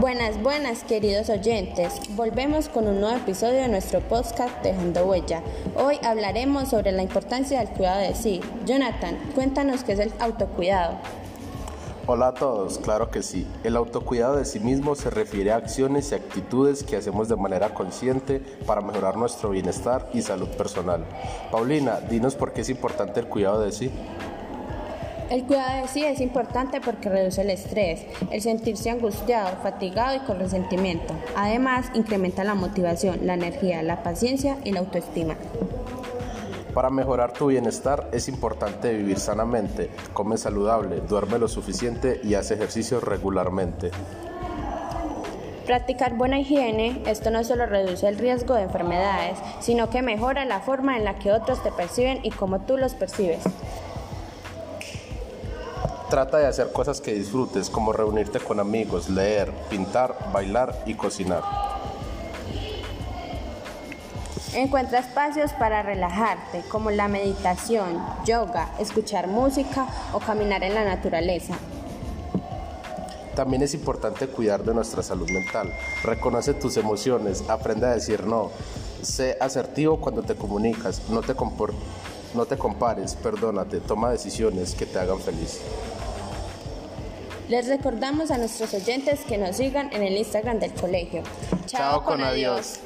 Buenas, buenas, queridos oyentes. Volvemos con un nuevo episodio de nuestro podcast Dejando Huella. Hoy hablaremos sobre la importancia del cuidado de sí. Jonathan, cuéntanos qué es el autocuidado. Hola a todos, claro que sí. El autocuidado de sí mismo se refiere a acciones y actitudes que hacemos de manera consciente para mejorar nuestro bienestar y salud personal. Paulina, dinos por qué es importante el cuidado de sí. El cuidado de sí es importante porque reduce el estrés, el sentirse angustiado, fatigado y con resentimiento. Además, incrementa la motivación, la energía, la paciencia y la autoestima. Para mejorar tu bienestar es importante vivir sanamente, come saludable, duerme lo suficiente y hace ejercicio regularmente. Practicar buena higiene, esto no solo reduce el riesgo de enfermedades, sino que mejora la forma en la que otros te perciben y cómo tú los percibes. Trata de hacer cosas que disfrutes, como reunirte con amigos, leer, pintar, bailar y cocinar. Encuentra espacios para relajarte, como la meditación, yoga, escuchar música o caminar en la naturaleza. También es importante cuidar de nuestra salud mental. Reconoce tus emociones, aprende a decir no. Sé asertivo cuando te comunicas, no te, no te compares, perdónate, toma decisiones que te hagan feliz. Les recordamos a nuestros oyentes que nos sigan en el Instagram del colegio. Chao, con adiós.